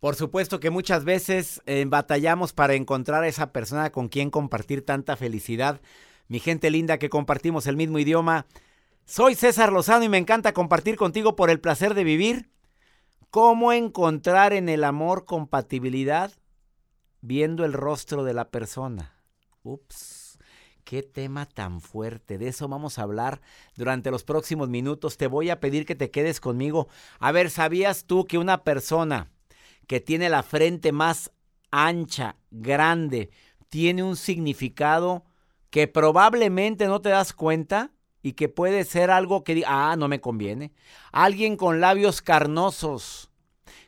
Por supuesto que muchas veces eh, batallamos para encontrar a esa persona con quien compartir tanta felicidad. Mi gente linda que compartimos el mismo idioma. Soy César Lozano y me encanta compartir contigo por el placer de vivir. ¿Cómo encontrar en el amor compatibilidad viendo el rostro de la persona? Ups, qué tema tan fuerte. De eso vamos a hablar durante los próximos minutos. Te voy a pedir que te quedes conmigo. A ver, ¿sabías tú que una persona que tiene la frente más ancha, grande, tiene un significado que probablemente no te das cuenta y que puede ser algo que ah, no me conviene. Alguien con labios carnosos,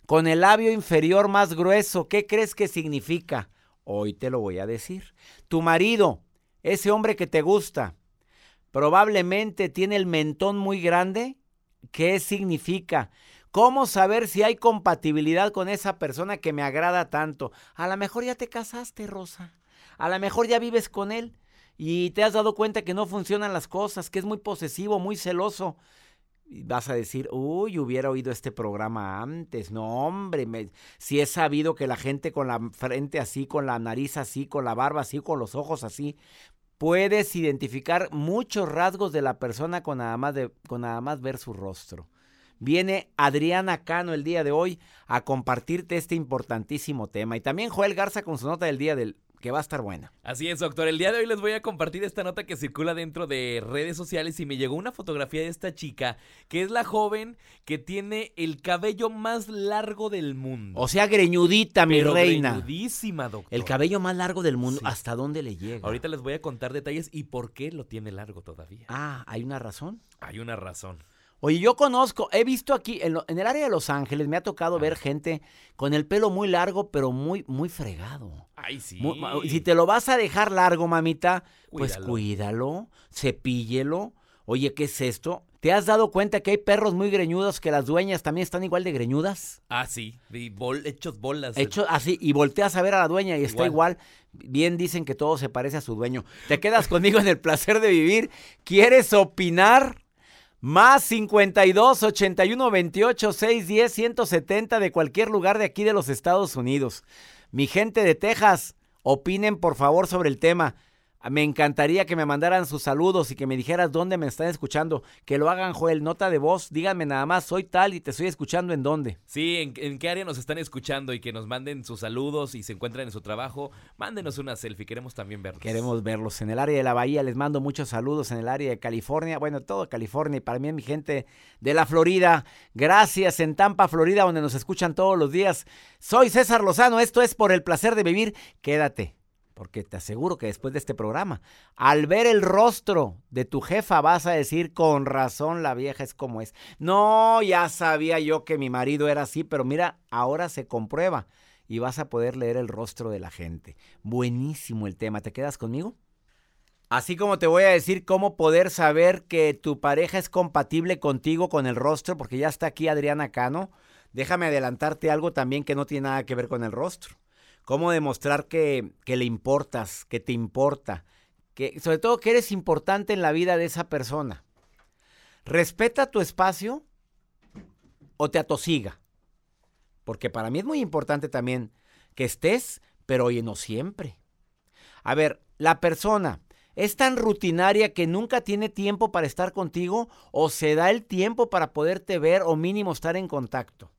con el labio inferior más grueso, ¿qué crees que significa? Hoy te lo voy a decir. Tu marido, ese hombre que te gusta, probablemente tiene el mentón muy grande. ¿Qué significa? ¿Cómo saber si hay compatibilidad con esa persona que me agrada tanto? A lo mejor ya te casaste, Rosa. A lo mejor ya vives con él y te has dado cuenta que no funcionan las cosas, que es muy posesivo, muy celoso. Vas a decir, uy, hubiera oído este programa antes. No, hombre, si he sabido que la gente con la frente así, con la nariz así, con la barba así, con los ojos así, puedes identificar muchos rasgos de la persona con nada más, de, con nada más ver su rostro. Viene Adriana Cano el día de hoy a compartirte este importantísimo tema. Y también Joel Garza con su nota del día del que va a estar buena. Así es, doctor. El día de hoy les voy a compartir esta nota que circula dentro de redes sociales y me llegó una fotografía de esta chica, que es la joven que tiene el cabello más largo del mundo. O sea, greñudita, mi reina. Greñudísima, doctor. El cabello más largo del mundo. ¿Hasta dónde le llega? Ahorita les voy a contar detalles y por qué lo tiene largo todavía. Ah, ¿hay una razón? Hay una razón. Oye, yo conozco, he visto aquí, en, el área de Los Ángeles, me ha tocado ver gente con el pelo muy largo, pero muy, muy fregado. Ay, sí. si te lo vas a dejar largo, mamita, pues cuídalo, cepíllelo. Oye, ¿qué es esto? ¿Te has dado cuenta que hay perros muy greñudos que las dueñas también están igual de greñudas? Ah, sí, hechos bolas. Hechos así, y volteas a ver a la dueña y está igual. Bien dicen que todo se parece a su dueño. Te quedas conmigo en el placer de vivir. ¿Quieres opinar? Más 52 81 28 610 170 de cualquier lugar de aquí de los Estados Unidos. Mi gente de Texas, opinen por favor sobre el tema. Me encantaría que me mandaran sus saludos y que me dijeras dónde me están escuchando. Que lo hagan, Joel, nota de voz. Díganme nada más, soy tal y te estoy escuchando en dónde. Sí, en, qué área nos están escuchando y que nos manden sus saludos y se encuentran en su trabajo. Mándenos una selfie, queremos también verlos. Queremos verlos. En el área de la Bahía les mando muchos saludos. En el área de California, bueno, todo California y para mí, mi gente de la Florida. Gracias en Tampa, Florida, donde nos escuchan todos los días. Soy César Lozano, esto es por el placer de vivir. Quédate porque te aseguro que después de este programa, al ver el rostro de tu jefa vas a decir, con razón la vieja es como es. No, ya sabía yo que mi marido era así, pero mira, ahora se comprueba y vas a poder leer el rostro de la gente. Buenísimo el tema, ¿te quedas conmigo? Así como te voy a decir cómo poder saber que tu pareja es compatible contigo con el rostro, porque ya está aquí Adriana Cano. Déjame adelantarte algo también que no tiene nada que ver con el rostro cómo demostrar que, le importas, que te importa, que sobre todo que eres importante en la vida de esa persona. Respeta tu espacio o te atosiga. Porque para mí es muy importante también que estés, pero oye, no siempre. A ver, la persona es tan rutinaria que nunca tiene tiempo para estar contigo o se da el tiempo para poderte ver o mínimo estar en contacto.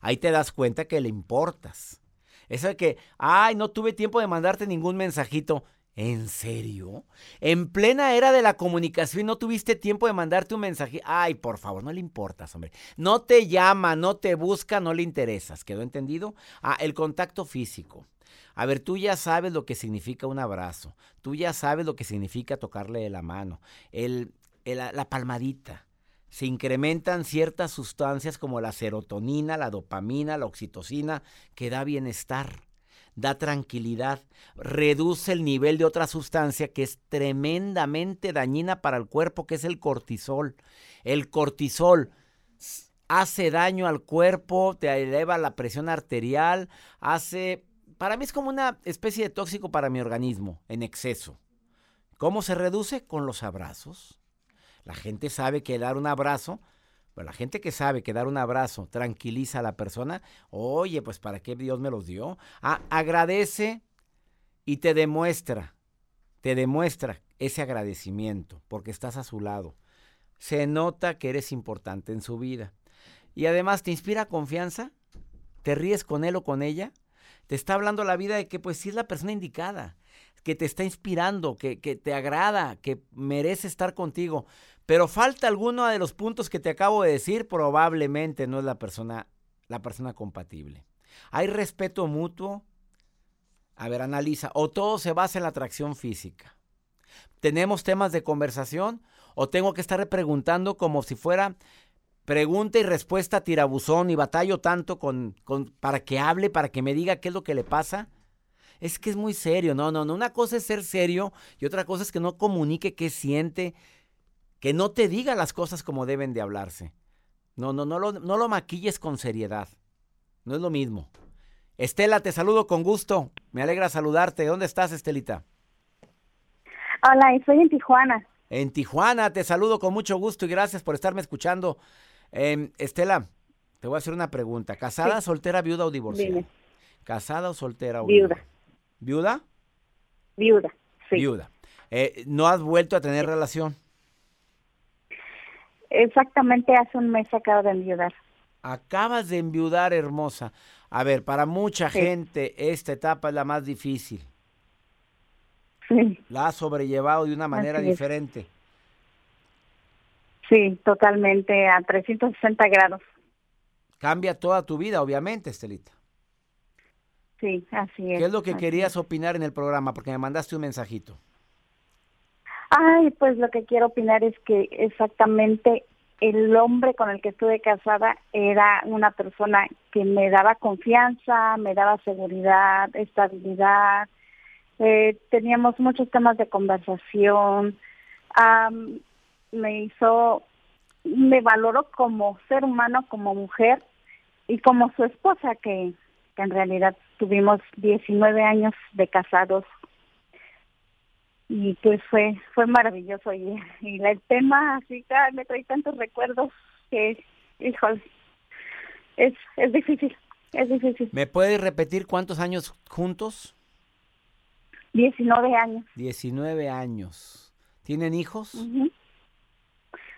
Ahí te das cuenta que le importas. Eso de que, ay, no tuve tiempo de mandarte ningún mensajito. ¿En serio? En plena era de la comunicación no tuviste tiempo de mandarte un mensaje. Ay, por favor, no le importas, hombre. No te llama, no te busca, no le interesas. ¿Quedó entendido? Ah, el contacto físico. A ver, tú ya sabes lo que significa un abrazo. Tú ya sabes lo que significa tocarle la mano. El, la palmadita se incrementan ciertas sustancias como la serotonina, la dopamina, la oxitocina, que da bienestar, da tranquilidad, reduce el nivel de otra sustancia que es tremendamente dañina para el cuerpo, que es el cortisol. El cortisol hace daño al cuerpo, te eleva la presión arterial, hace... Para mí es como una especie de tóxico para mi organismo en exceso. ¿Cómo se reduce? Con los abrazos la gente sabe que dar un abrazo Pero la gente que sabe que dar un abrazo tranquiliza a la persona, oye, pues ¿para qué Dios me los dio? Ah, agradece y te demuestra, te demuestra ese agradecimiento porque estás a su lado. Se nota que eres importante en su vida. Y además te inspira confianza, te ríes con él o con ella, te está hablando la vida de que pues sí es la persona indicada, que te está inspirando, que, que te agrada, que merece estar contigo. Pero falta alguno de los puntos que te acabo de decir, probablemente no es la persona, la persona compatible. Hay respeto mutuo. A ver, analiza. O todo se basa en la atracción física. ¿Tenemos temas de conversación? ¿O tengo que estar preguntando como si fuera pregunta y respuesta tirabuzón y batallo tanto con, con, para que hable, para que me diga qué es lo que le pasa? Es que es muy serio. No, no, no. Una cosa es ser serio y otra cosa es que no comunique qué siente, que no te diga las cosas como deben de hablarse. No, no, no lo, no lo maquilles con seriedad. No es lo mismo. Estela, te saludo con gusto. Me alegra saludarte. ¿Dónde estás, Estelita? Hola, estoy en Tijuana. En Tijuana, te saludo con mucho gusto y gracias por estarme escuchando. Eh, Estela, te voy a hacer una pregunta. ¿Casada, sí. soltera, viuda o divorciada? Dime. ¿Casada o soltera o viuda? ¿Viuda? Viuda, sí. Viuda. Eh, ¿No has vuelto a tener sí. relación? Exactamente hace un mes acabo de enviudar. Acabas de enviudar, hermosa. A ver, para mucha sí. gente esta etapa es la más difícil. Sí. La has sobrellevado de una manera diferente. Sí, totalmente, a 360 grados. Cambia toda tu vida, obviamente, Estelita. Sí, así es. ¿Qué es lo que querías es. opinar en el programa? Porque me mandaste un mensajito. Ay, pues lo que quiero opinar es que exactamente el hombre con el que estuve casada era una persona que me daba confianza, me daba seguridad, estabilidad, eh, teníamos muchos temas de conversación, um, me hizo, me valoró como ser humano, como mujer y como su esposa, que, que en realidad tuvimos 19 años de casados. Y pues fue fue maravilloso. Y, y el tema así me trae tantos recuerdos que híjole es es difícil es difícil. Me puedes repetir cuántos años juntos 19 años. 19 años. Tienen hijos uh -huh.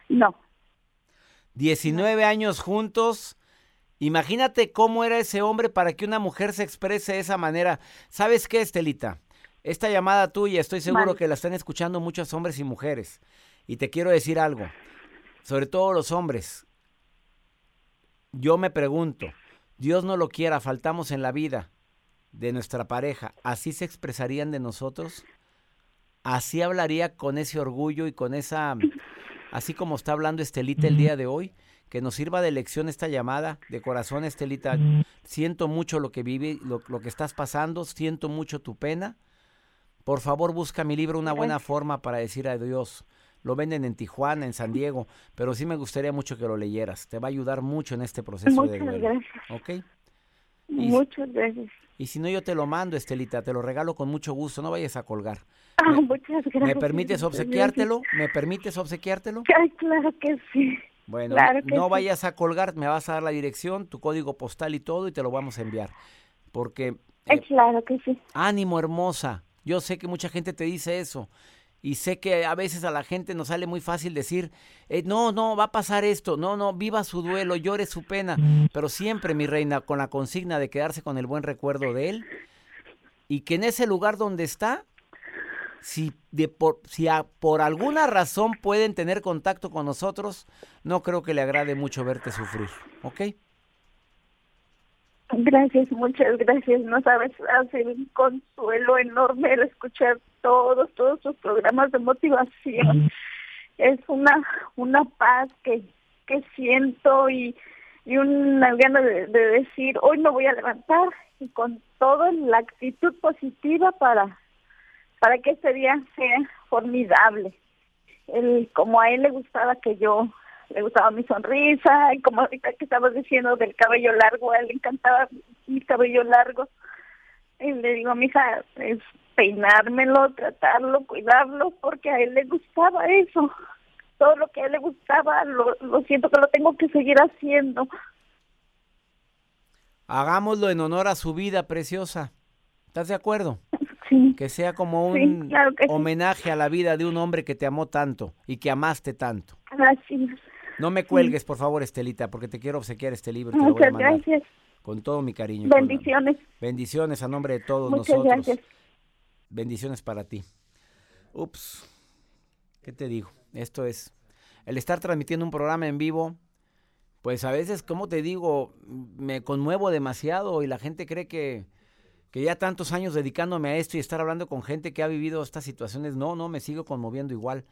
no. 19 no. años juntos imagínate cómo era ese hombre para que una mujer se exprese de esa manera sabes qué Estelita esta llamada tuya, estoy seguro que la están escuchando muchos hombres y mujeres. Y te quiero decir algo, sobre todo los hombres. Yo me pregunto, Dios no lo quiera, faltamos en la vida de nuestra pareja, ¿así se expresarían de nosotros? ¿Así hablaría con ese orgullo y con esa, así como está hablando Estelita el día de hoy? Que nos sirva de lección esta llamada, de corazón Estelita, siento mucho lo que vive, lo, lo que estás pasando, siento mucho tu pena por favor, busca mi libro Una buena forma para decir adiós. Lo venden en Tijuana, en San Diego, pero sí me gustaría mucho que lo leyeras. Te va a ayudar mucho en este proceso Muchas de duelo. gracias. ¿Ok? Y, muchas gracias. Y si no, yo te lo mando, Estelita, te lo regalo con mucho gusto. No vayas a colgar. Ah, me, muchas gracias. ¿Me permites obsequiártelo? ¿Me permites obsequiártelo? Ay, claro que sí. Bueno, claro no sí. vayas a colgar, me vas a dar la dirección, tu código postal y todo, y te lo vamos a enviar. Porque... Eh, claro que sí. Ánimo, hermosa. Yo sé que mucha gente te dice eso. Y sé que a veces a la gente nos sale muy fácil decir, eh, no, no, va a pasar esto, no, no, viva su duelo, llore su pena. Pero siempre, mi reina, con la consigna de quedarse con el buen recuerdo de él. Y que en ese lugar donde está, si, de por, si a, por alguna razón pueden tener contacto con nosotros, no creo que le agrade mucho verte sufrir. ¿Ok? Gracias, muchas gracias. No sabes, hace un consuelo enorme el escuchar todos, todos sus programas de motivación. Es una, una paz que, que siento y, y una gana de, de decir, hoy me voy a levantar y con toda la actitud positiva para, para que este día sea formidable. El, como a él le gustaba que yo le gustaba mi sonrisa, y como ahorita que estabas diciendo del cabello largo, a él le encantaba mi cabello largo. Y le digo a mi hija, es peinármelo, tratarlo, cuidarlo, porque a él le gustaba eso. todo lo que a él le gustaba, lo, lo siento que lo tengo que seguir haciendo. Hagámoslo en honor a su vida preciosa. ¿Estás de acuerdo? Sí. Que sea como Sí, un claro que sí. homenaje a la vida de un hombre que te amó tanto y que amaste tanto. Gracias. No me cuelgues, por favor, Estelita, porque te quiero obsequiar este libro. Te lo voy a Muchas gracias. con todo mi cariño. Bendiciones. Bendiciones a nombre de todos Muchas nosotros. gracias. Bendiciones para ti. Ups. ¿Qué te digo? Esto es el estar transmitiendo un programa en vivo. Pues a veces, como te digo, me conmuevo demasiado y la gente cree que, que ya tantos años dedicándome a esto y estar hablando con gente que ha vivido estas situaciones, no, no, me sigo conmoviendo igual.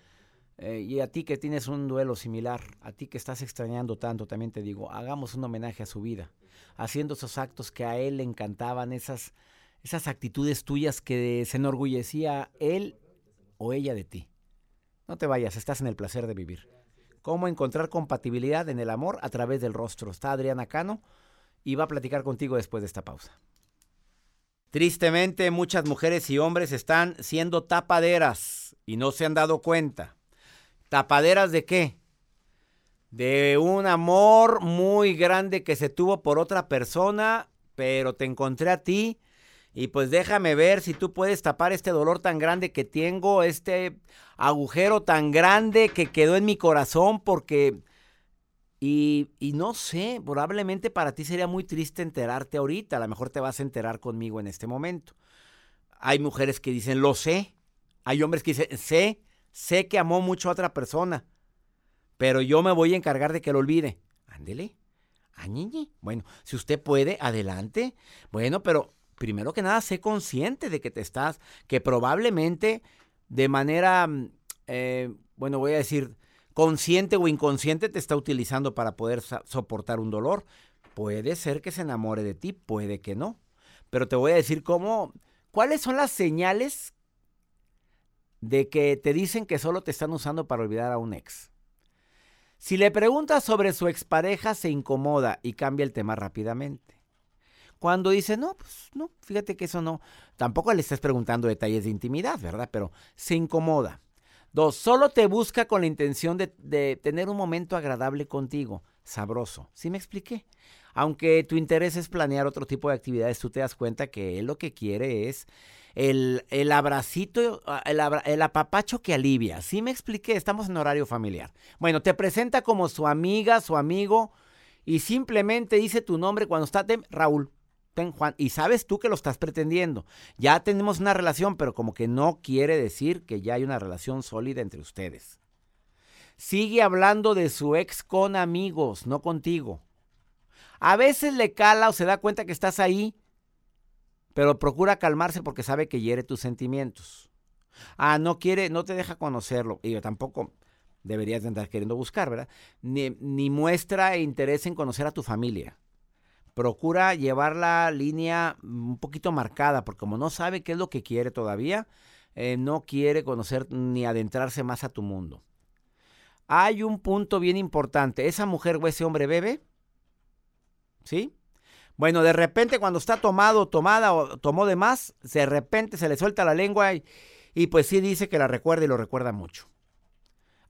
Eh, y a ti que tienes un duelo similar, a ti que estás extrañando tanto, también te digo, hagamos un homenaje a su vida, haciendo esos actos que a él le encantaban, esas, esas actitudes tuyas que se enorgullecía él o ella de ti. No te vayas, estás en el placer de vivir. ¿Cómo encontrar compatibilidad en el amor a través del rostro? Está Adriana Cano y va a platicar contigo después de esta pausa. Tristemente, muchas mujeres y hombres están siendo tapaderas y no se han dado cuenta. ¿Tapaderas de qué? De un amor muy grande que se tuvo por otra persona, pero te encontré a ti y pues déjame ver si tú puedes tapar este dolor tan grande que tengo, este agujero tan grande que quedó en mi corazón porque... Y, no sé, probablemente para ti sería muy triste enterarte ahorita, a lo mejor te vas a enterar conmigo en este momento. Hay mujeres que dicen, lo sé. Hay hombres que dicen, sé, sé que amó mucho a otra persona, pero yo me voy a encargar de que lo olvide. Ándele. Añiñi. Bueno, si usted puede, adelante. Bueno, pero primero que nada, sé consciente de que te estás, que probablemente de manera, mm, eh, bueno, voy a decir, consciente o inconsciente te está utilizando para poder soportar un dolor. Puede ser que se enamore de ti, puede que no. Pero te voy a decir cómo, cuáles son las señales de que te dicen que solo te están usando para olvidar a un ex. Si le preguntas sobre su expareja, se incomoda y cambia el tema rápidamente. Cuando dice, no, pues no, fíjate que eso no. Tampoco le estás preguntando detalles de intimidad, ¿verdad? Pero se incomoda. Dos, solo te busca con la intención de, tener un momento agradable contigo, sabroso. ¿Sí me expliqué? Aunque tu interés es planear otro tipo de actividades, tú te das cuenta que él lo que quiere es el, el abracito, el, el apapacho que alivia. ¿Sí me expliqué? Estamos en horario familiar. Bueno, te presenta como su amiga, su amigo, y simplemente dice tu nombre cuando está, Raúl, Juan, y sabes tú que lo estás pretendiendo. Ya tenemos una relación, pero como que no quiere decir que ya hay una relación sólida entre ustedes. Sigue hablando de su ex con amigos, no contigo. A veces le cala o se da cuenta que estás ahí, pero procura calmarse porque sabe que hiere tus sentimientos. Ah, no quiere, no te deja conocerlo. Y yo tampoco deberías de andar queriendo buscar, ¿verdad? Ni, ni muestra interés en conocer a tu familia. Procura llevar la línea un poquito marcada, porque como no sabe qué es lo que quiere todavía, eh, no quiere conocer ni adentrarse más a tu mundo. Hay un punto bien importante. ¿Esa mujer o ese hombre bebe? ¿Sí? Bueno, de repente cuando está tomado, tomada o tomó de más, de repente se le suelta la lengua y, y pues sí dice que la recuerda y lo recuerda mucho.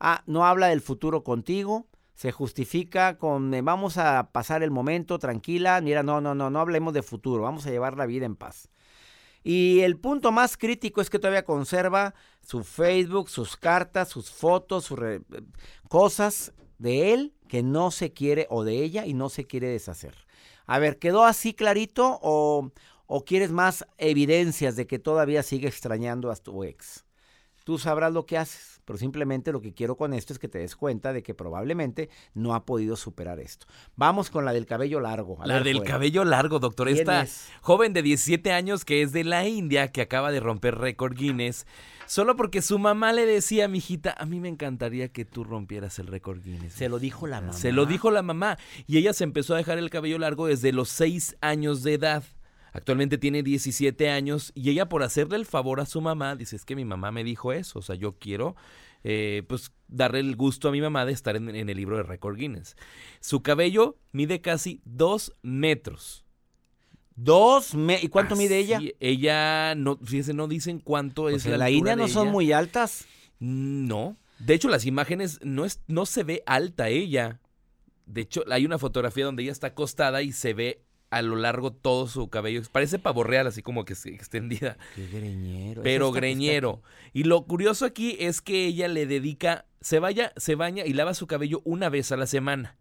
Ah, no habla del futuro contigo, se justifica con eh, vamos a pasar el momento tranquila, mira, no, no, no, no hablemos de futuro, vamos a llevar la vida en paz. Y el punto más crítico es que todavía conserva su Facebook, sus cartas, sus fotos, sus re- cosas de él que no se quiere o de ella y no se quiere deshacer. A ver, ¿quedó así clarito o, o quieres más evidencias de que todavía sigue extrañando a tu ex? Tú sabrás lo que haces, pero simplemente lo que quiero con esto es que te des cuenta de que probablemente no ha podido superar esto. Vamos con la del cabello largo. A La ver, del cabello largo, doctor. ¿Quién Esta es? joven de 17 años que es de la India, que acaba de romper récord Guinness, solo porque su mamá le decía, mijita, a mí me encantaría que tú rompieras el récord Guinness. Se lo dijo la mamá. Se lo dijo la mamá. Y ella se empezó a dejar el cabello largo desde los 6 años de edad. Actualmente tiene 17 años y ella por hacerle el favor a su mamá, dice, es que mi mamá me dijo eso, o sea, yo quiero eh, pues darle el gusto a mi mamá de estar en, en el libro de récord Guinness. Su cabello mide casi 2 metros. Dos me- ¿Y cuánto mide ella? Ella, no, fíjese, no dicen cuánto Pues es la la India no son muy altas. No. De hecho, las imágenes no, es, no se ve alta ella. De hecho, hay una fotografía donde ella está acostada y se ve a lo largo todo su cabello. Parece pavo real, así como que extendida. Qué greñero. Pero está- greñero. Y lo curioso aquí es que ella le dedica, se vaya, se baña y lava su cabello una vez a la semana.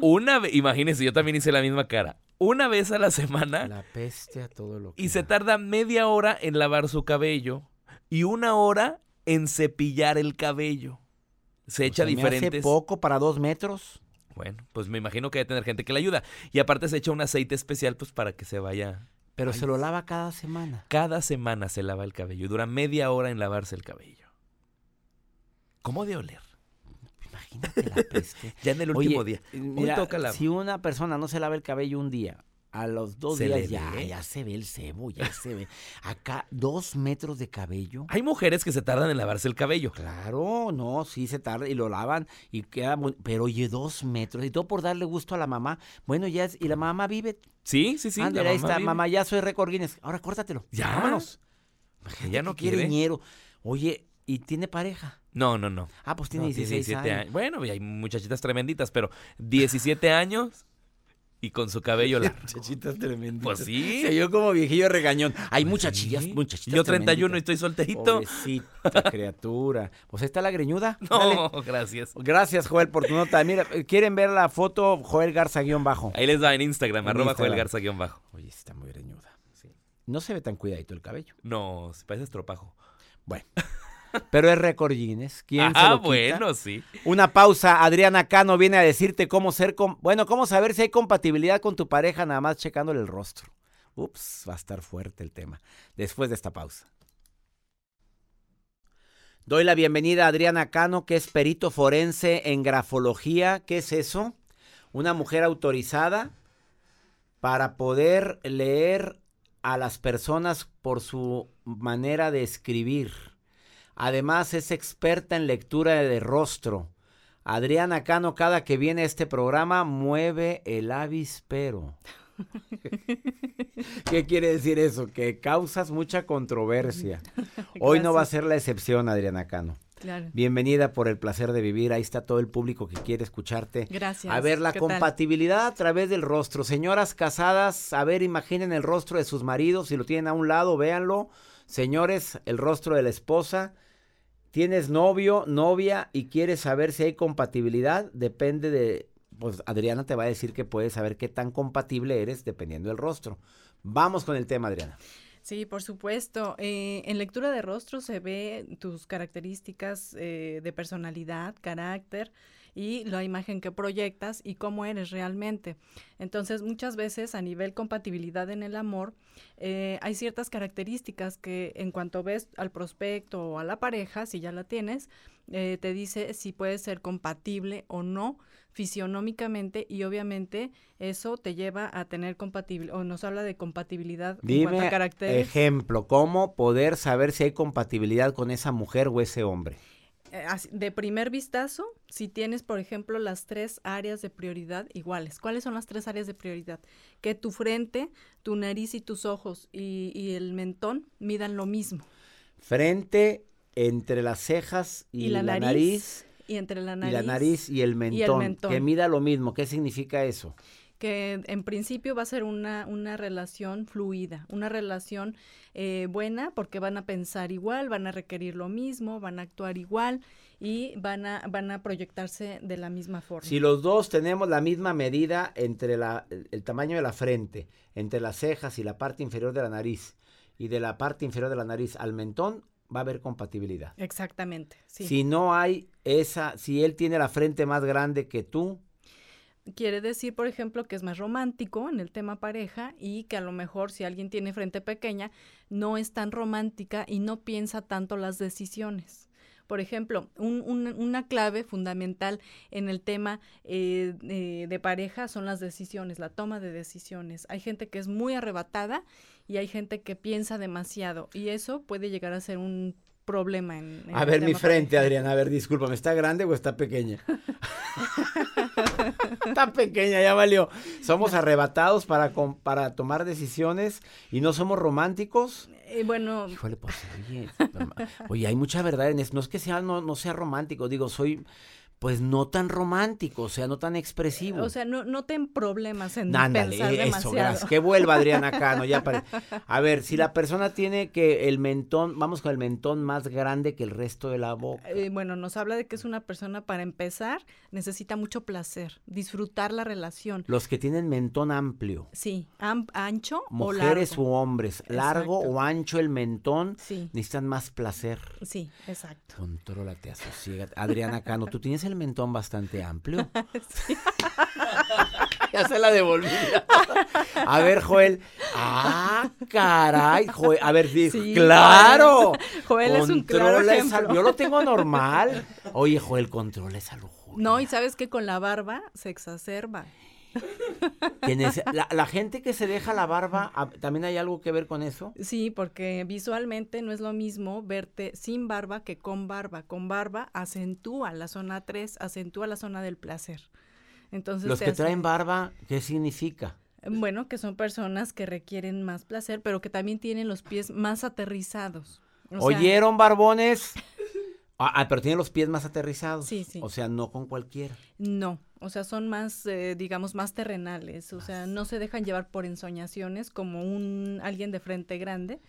Una vez, imagínense, yo también hice la misma cara. Una vez a la semana La peste a todo lo que y se da. tarda media hora en lavar su cabello y una hora en cepillar el cabello. Se O echa sea, me diferentes. hace poco para dos metros. Bueno, pues me imagino que debe tener gente que le ayuda. Y aparte se echa un aceite especial pues para que se vaya. Pero Ay, se lo lava cada semana. Cada semana se lava el cabello y dura media hora en lavarse el cabello. ¿Cómo de oler? Imagínate la peste. Ya en el Oye, último día. mira, toca la- Si una persona no se lava el cabello un día, a los dos Se días ya, ve. ya se ve el cebo, ya se ve. Acá, dos metros de cabello. Hay mujeres que se tardan en lavarse el cabello. Claro, no, sí se tarda y lo lavan y queda muy... Pero oye, dos metros y todo por darle gusto a la mamá. Bueno, ya es... Y la mamá vive... Sí, sí, sí. la Ándale, ahí está, vive. mamá, ya soy récord Guinness. Ahora córtatelo. Ya. Vámonos. Ella no quiere. greñero. Oye, ¿y tiene pareja? No, no, no. Ah, pues tiene No, 16 años. Bueno, y hay muchachitas tremenditas, pero 17 años y con su cabello largo. Muchachitas tremenditas. Pues sí. Se yo como viejillo regañón. Hay Pues muchachillas, sí. muchachitas Yo 31 y estoy solterito. Pobrecita criatura. Pues ahí está la greñuda. No, Dale. gracias. Gracias, Joel, por tu nota. Mira, ¿quieren ver la foto? Joel Garza guion bajo. Ahí les da en Instagram, En arroba Instagram. Joel Garza guion bajo. Oye, sí está muy greñuda. No se ve tan cuidadito el cabello. No, se parece estropajo. Bueno. Pero es récord Guinness. ¿Quién se Ah, lo quita? bueno, sí. Una pausa. Adriana Cano viene a decirte cómo ser. bueno, cómo saber si hay compatibilidad con tu pareja, nada más checándole el rostro. Ups, va a estar fuerte el tema. Después de esta pausa. Doy la bienvenida a Adriana Cano, que es perito forense en grafología. ¿Qué es eso? Una mujer autorizada para poder leer a las personas por su manera de escribir. Además es experta en lectura de rostro. Adriana Cano, cada que viene a este programa, mueve el avispero. ¿Qué quiere decir eso? Que causas mucha controversia. Hoy no va a ser la excepción, Adriana Cano. Claro. Bienvenida por el placer de vivir. Ahí está todo el público que quiere escucharte. Gracias. A ver la compatibilidad a través del rostro. Señoras casadas, a ver, imaginen el rostro de sus maridos. Si lo tienen a un lado, véanlo. Señores, el rostro de la esposa. Tienes novio, novia y quieres saber si hay compatibilidad. Depende de. Pues Adriana te va a decir que puedes saber qué tan compatible eres dependiendo del rostro. Vamos con el tema, Adriana. Sí, por supuesto. Eh, en lectura de rostro se ve tus características eh, de personalidad, carácter y la imagen que proyectas y cómo eres realmente. Entonces, muchas veces a nivel compatibilidad en el amor, eh, hay ciertas características que en cuanto ves al prospecto o a la pareja, si ya la tienes, eh, te dice si puede ser compatible o no fisionómicamente y obviamente eso te lleva a tener compatibilidad o nos habla de compatibilidad en Dime a caracteres. ejemplo, cómo poder saber si hay compatibilidad con esa mujer o ese hombre. Eh, de primer vistazo, si tienes, por ejemplo, las tres áreas de prioridad iguales. ¿Cuáles son las tres áreas de prioridad? Que tu frente, tu nariz y tus ojos y, y el mentón midan lo mismo. Frente entre las cejas y, Y la la, nariz, nariz, Y entre la y nariz, la nariz y el mentón, mentón. que mida lo mismo. ¿Qué significa eso? que en principio va a ser una, una relación fluida, una relación eh, buena porque van a pensar igual, van a requerir lo mismo, van a actuar igual y van a, van a proyectarse de la misma forma. Si los dos tenemos la misma medida entre la- el, el tamaño de la frente, entre las cejas y la parte inferior de la nariz, y de la parte inferior de la nariz al mentón, va a haber compatibilidad. Exactamente, sí. Si no hay esa, si él tiene la frente más grande que tú, Quiere decir, por ejemplo, que es más romántico en el tema pareja y que a lo mejor si alguien tiene frente pequeña, no es tan romántica y no piensa tanto las decisiones. Por ejemplo, un- un- una clave fundamental en el tema eh, eh, de pareja son las decisiones, la toma de decisiones. Hay gente que es muy arrebatada y hay gente que piensa demasiado y eso puede llegar a ser un problema en... en A ver, mi frente, pareja. Adriana, a ver, discúlpame, ¿está grande o está pequeña? está pequeña, ya valió. Somos arrebatados para, com- para tomar decisiones y no somos románticos. Eh, bueno, Híjole, pues, oye, oye, hay mucha verdad en eso. No es que sea, no, no sea romántico, digo, soy, pues, no tan romántico, o sea, no tan expresivo. o sea, no, no ten problemas en Ándale, pensar eso, demasiado. gracias. Que vuelva Adriana Cano, ya pare- A ver, si la persona tiene que el mentón, vamos con el mentón más grande que el resto de la boca. Eh, bueno, nos habla de que es una persona, para empezar, necesita mucho placer, disfrutar la relación. Los que tienen mentón amplio, Sí, am- ancho mujeres o largo. u hombres, largo Exacto. o ancho el mentón, Sí, necesitan más placer. sí, exacto. Contrólate, asosiégate. Adriana Cano, ¿tú tienes el mentón bastante amplio? ya se la devolví. A ver, Joel. Ah, caray, Joel. A ver, sí, Sí, claro. Joel es un claro esa-. Yo lo tengo normal. Oye, Joel, controla esa lujuria. No, y sabes que con la barba se exacerba. La, la gente que se deja la barba, ¿también hay algo que ver con eso? Sí, porque visualmente no es lo mismo verte sin barba que con barba. Con barba acentúa la zona 3, acentúa la zona del placer. Entonces Los que hace- traen barba, ¿qué significa? Bueno, que son personas que requieren más placer, pero que también tienen los pies más aterrizados. O sea, ¿Oyeron, barbones? Ah, ah, pero tienen los pies más aterrizados. Sí, sí. O sea, no con cualquiera. No, o sea, son más, eh, digamos, más terrenales, o sea, no se dejan llevar por ensoñaciones como un alguien de frente grande,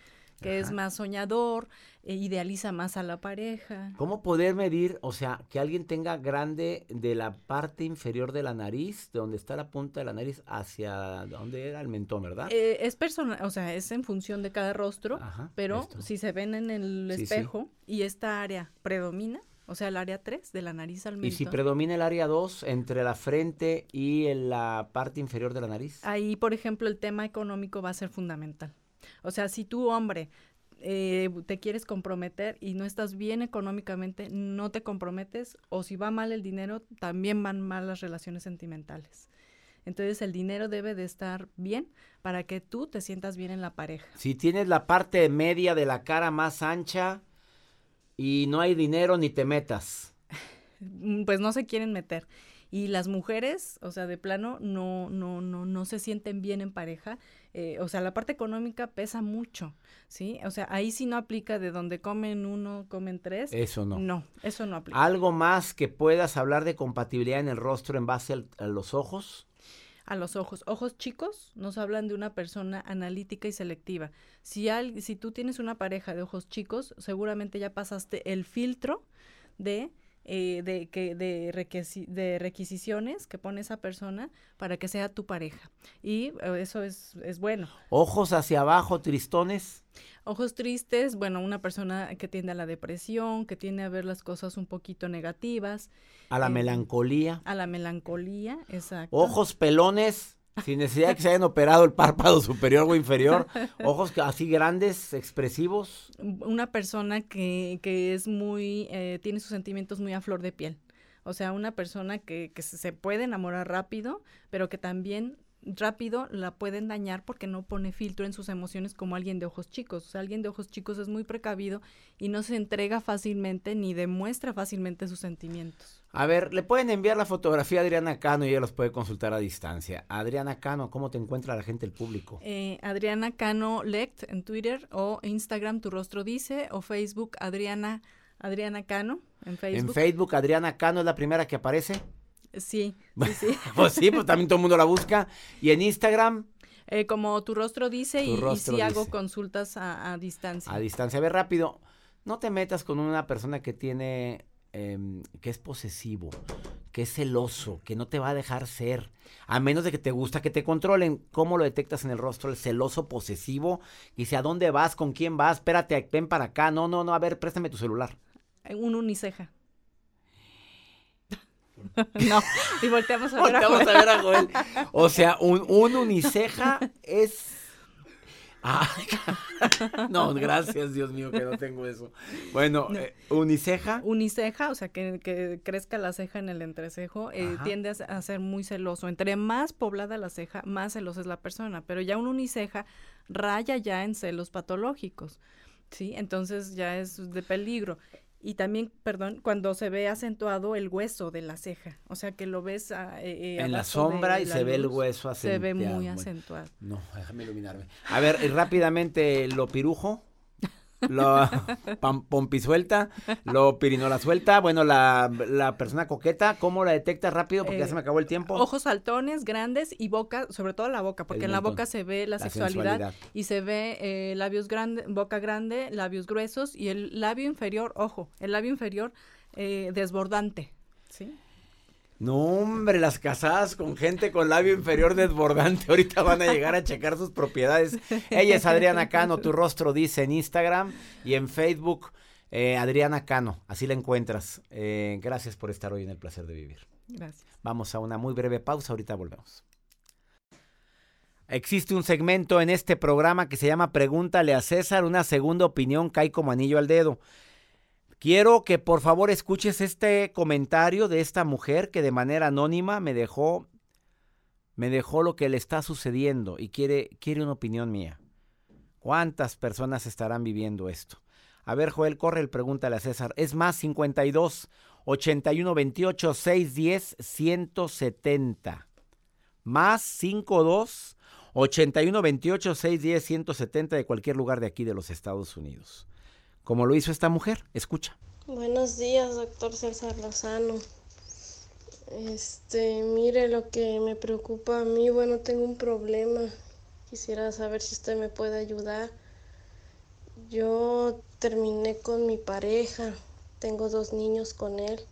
que es más soñador, e idealiza más a la pareja. ¿Cómo poder medir, o sea, que alguien tenga grande de la parte inferior de la nariz, de donde está la punta de la nariz, hacia donde era el mentón, ¿verdad? Eh, es personal, o sea, es en función de cada rostro, Ajá, pero esto. si se ven en el Sí, sí. espejo y esta área predomina, o sea, el área 3 de la nariz al Y si mentón, predomina el área 2 entre la frente y en la parte inferior de la nariz. ahí, por ejemplo, el tema económico va a ser fundamental. O sea, si tú, hombre, eh, te quieres comprometer y no estás bien económicamente, no te comprometes, o si va mal el dinero, también van mal las relaciones sentimentales. Entonces, el dinero debe de estar bien para que tú te sientas bien en la pareja. Si tienes la parte media de la cara más ancha y no hay dinero, ni te metas. Mm, Pues no se quieren meter. Y las mujeres, o sea, de plano, no, no, no, no se sienten bien en pareja. eh, o sea, la parte económica pesa mucho, ¿sí? O sea, ahí sí no aplica de donde comen uno, comen tres. Eso no. No, eso no aplica. Algo más que puedas hablar de compatibilidad en el rostro en base al- a los ojos. A los ojos. Ojos chicos nos hablan de una persona analítica y selectiva. Si, al- si tú tienes una pareja de ojos chicos, seguramente ya pasaste el filtro de, eh, de, que, de, requisi- de requisiciones que pone esa persona para que sea tu pareja. Y eh, eso es, es bueno. Ojos hacia abajo, tristones. Ojos tristes, bueno, una persona que tiende a la depresión, que tiende a ver las cosas un poquito negativas, A la Eh, melancolía. a la melancolía, exacto. Ojos pelones, sin necesidad de que se hayan operado el párpado superior o inferior. Ojos así grandes, expresivos. una persona que, que es muy, eh, tiene sus sentimientos muy a flor de piel. O sea, una persona que, que se puede enamorar rápido, pero que también rápido la pueden dañar porque no pone filtro en sus emociones como alguien de ojos chicos. O sea, alguien de ojos chicos es muy precavido y no se entrega fácilmente ni demuestra fácilmente sus sentimientos. A ver, le pueden enviar la fotografía a Adriana Cano y ella los puede consultar a distancia. Adriana Cano, ¿cómo te encuentra la gente, el público? Eh, Adriana Cano Lect en Twitter o Instagram Tu Rostro Dice o Facebook Adriana, Adriana Cano en Facebook. En Facebook, Adriana Cano es la primera que aparece. Sí, sí, sí. Pues sí, pues también todo el mundo la busca. Y en Instagram, Eh, como tu rostro dice Tu y, y rostro hago consultas a, a distancia. a distancia. A ver, rápido, no te metas con una persona que tiene, em, que es posesivo, que es celoso, que no te va a dejar ser, a menos de que te gusta que te controlen. ¿Cómo lo detectas en el rostro? El celoso posesivo. Dice, ¿a dónde vas? ¿Con quién vas? Espérate, ven para acá. No, no, no, a ver, préstame tu celular. Eh, Un uniceja. no, y volteamos a ver a Joel. a ver a Joel. O sea, un, un uniceja es... Ay, no, gracias, Dios mío, que no tengo eso. Bueno, eh, uniceja. Uniceja, o sea, que, que crezca la ceja en el entrecejo, eh, tiende a, a ser muy celoso. Entre más poblada la ceja, más celosa es la persona. Pero ya un uniceja raya ya en celos patológicos. Sí, entonces ya es de peligro. Y también, perdón, cuando se ve acentuado el hueso de la ceja, o sea que lo ves ah, eh, en la sombra y se ve el hueso acentuado. Se ve muy acentuado. No, déjame iluminarme. A ver, rápidamente, lo pirujo lo pompisuelta, lo pirinola suelta, bueno, la, la, persona coqueta, ¿cómo la detecta rápido? Porque ya se me acabó el tiempo. Ojos saltones, grandes y boca, sobre todo la boca, porque en la boca se ve la, sexualidad y se ve eh, labios grandes, boca grande, labios gruesos y el labio inferior, ojo, el labio inferior eh, desbordante. No, hombre, las casadas con gente con labio inferior desbordante ahorita van a llegar a checar sus propiedades. Ella es Adriana Cano, tu rostro dice en Instagram y en Facebook eh, Adriana Cano, así la encuentras. Eh, gracias por estar hoy en el placer de vivir. Gracias. Vamos a una muy breve pausa, ahorita volvemos. Existe un segmento en este programa que se llama Pregúntale a César, una segunda opinión cae como anillo al dedo. Quiero que por favor escuches este comentario de esta mujer que de manera anónima me dejó me dejó lo que le está sucediendo y quiere quiere una opinión mía. ¿Cuántas personas estarán viviendo esto? A ver, Joel, corre el pregúntale a César. Es más 52 81 28 610 170. Más 52 81 28 610 170 de cualquier lugar de aquí de los Estados Unidos como lo hizo esta mujer. Escucha. Buenos días, doctor César Lozano. Este, mire lo que me preocupa a mí, bueno, tengo un problema. Quisiera saber si usted me puede ayudar. Yo terminé con mi pareja, tengo dos niños con él.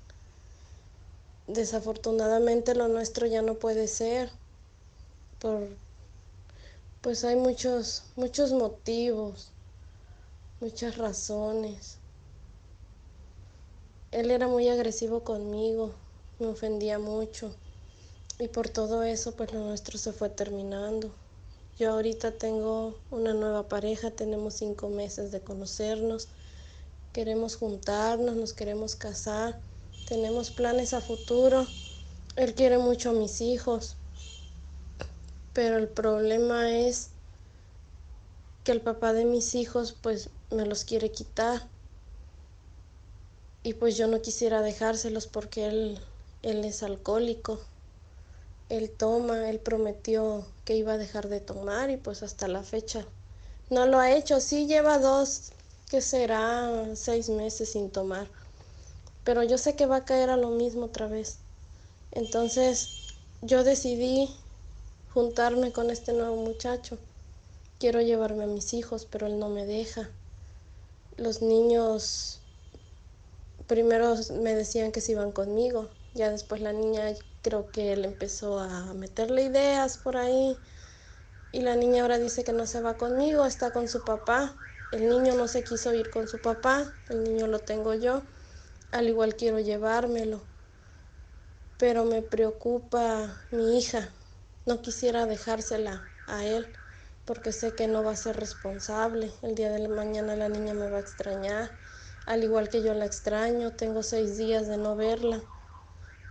Desafortunadamente lo nuestro ya no puede ser. Por pues hay muchos muchos motivos muchas razones. Él era muy agresivo conmigo, me ofendía mucho y por todo eso pues lo nuestro se fue terminando. Yo ahorita tengo una nueva pareja, tenemos cinco meses de conocernos, queremos juntarnos, nos queremos casar, tenemos planes a futuro. Él quiere mucho a mis hijos, pero el problema es que el papá de mis hijos pues me los quiere quitar. Y pues yo no quisiera dejárselos porque él, él es alcohólico. Él toma, él prometió que iba a dejar de tomar y pues hasta la fecha no lo ha hecho. Sí lleva dos, que será seis meses sin tomar. Pero yo sé que va a caer a lo mismo otra vez. Entonces yo decidí juntarme con este nuevo muchacho. Quiero llevarme a mis hijos, pero él no me deja los niños primero me decían que se iban conmigo, ya después la niña creo que él empezó a meterle ideas por ahí. Y la niña ahora dice que no se va conmigo, está con su papá. El niño no se quiso ir con su papá, el niño lo tengo yo, al igual quiero llevármelo. Pero me preocupa mi hija, no quisiera dejársela a él porque sé que no va a ser responsable. El día de la mañana la niña me va a extrañar, al igual que yo la extraño, tengo seis días de no verla.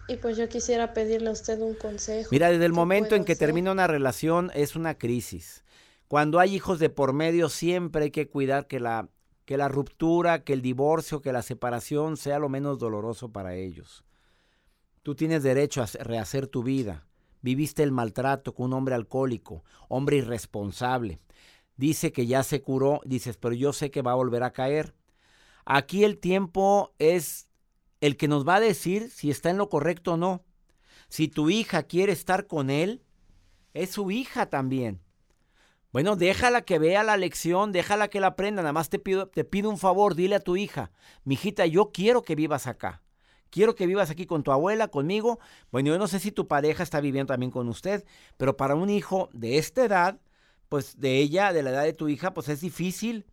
Y pues yo quisiera pedirle a usted un consejo. Mira, desde el momento en que termina una relación es una crisis. Cuando hay hijos de por medio siempre hay que cuidar que la, que la ruptura, que el divorcio, que la separación sea lo menos doloroso para ellos. Tú tienes derecho a rehacer tu vida viviste el maltrato con un hombre alcohólico, hombre irresponsable. Dice que ya se curó, dices, pero yo sé que va a volver a caer. Aquí el tiempo es el que nos va a decir si está en lo correcto o no. Si tu hija quiere estar con él, es su hija también. Bueno, déjala que vea la lección, déjala que la aprenda. Nada más te pido, te pido un favor, dile a tu hija, mijita, yo quiero que vivas acá quiero que vivas aquí con tu abuela, conmigo. Bueno, yo no sé si tu pareja está viviendo también con usted, pero para un hijo de esta edad, pues de ella, de la edad de tu hija, pues es difícil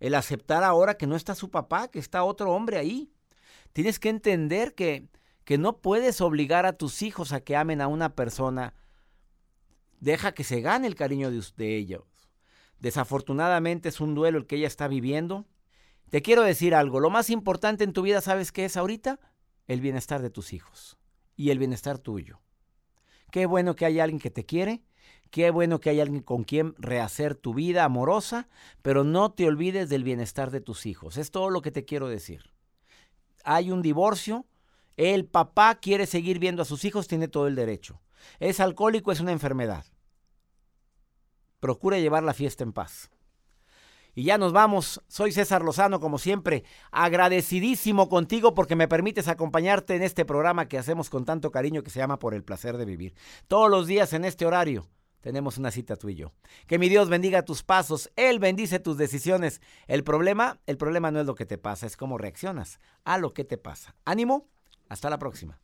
el aceptar ahora que no está su papá, que está otro hombre ahí. Tienes que entender que, que no puedes obligar a tus hijos a que amen a una persona. Deja que se gane el cariño de, de ellos. Desafortunadamente es un duelo el que ella está viviendo. Te quiero decir algo, lo más importante en tu vida, ¿sabes qué es ahorita? El bienestar de tus hijos y el bienestar tuyo. Qué bueno que hay alguien que te quiere, Qué bueno que hay alguien con quien rehacer tu vida amorosa, pero no te olvides del bienestar de tus hijos. Es todo lo que te quiero decir. Hay un divorcio, el papá quiere seguir viendo a sus hijos, tiene todo el derecho. Es alcohólico, es una enfermedad. Procura llevar la fiesta en paz. Y ya nos vamos. Soy César Lozano, como siempre, agradecidísimo contigo porque me permites acompañarte en este programa que hacemos con tanto cariño que se llama Por el placer de vivir. Todos los días en este horario tenemos una cita tú y yo. Que mi Dios bendiga tus pasos, Él bendice tus decisiones. El problema, el problema no es lo que te pasa, es cómo reaccionas a lo que te pasa. Ánimo, hasta la próxima.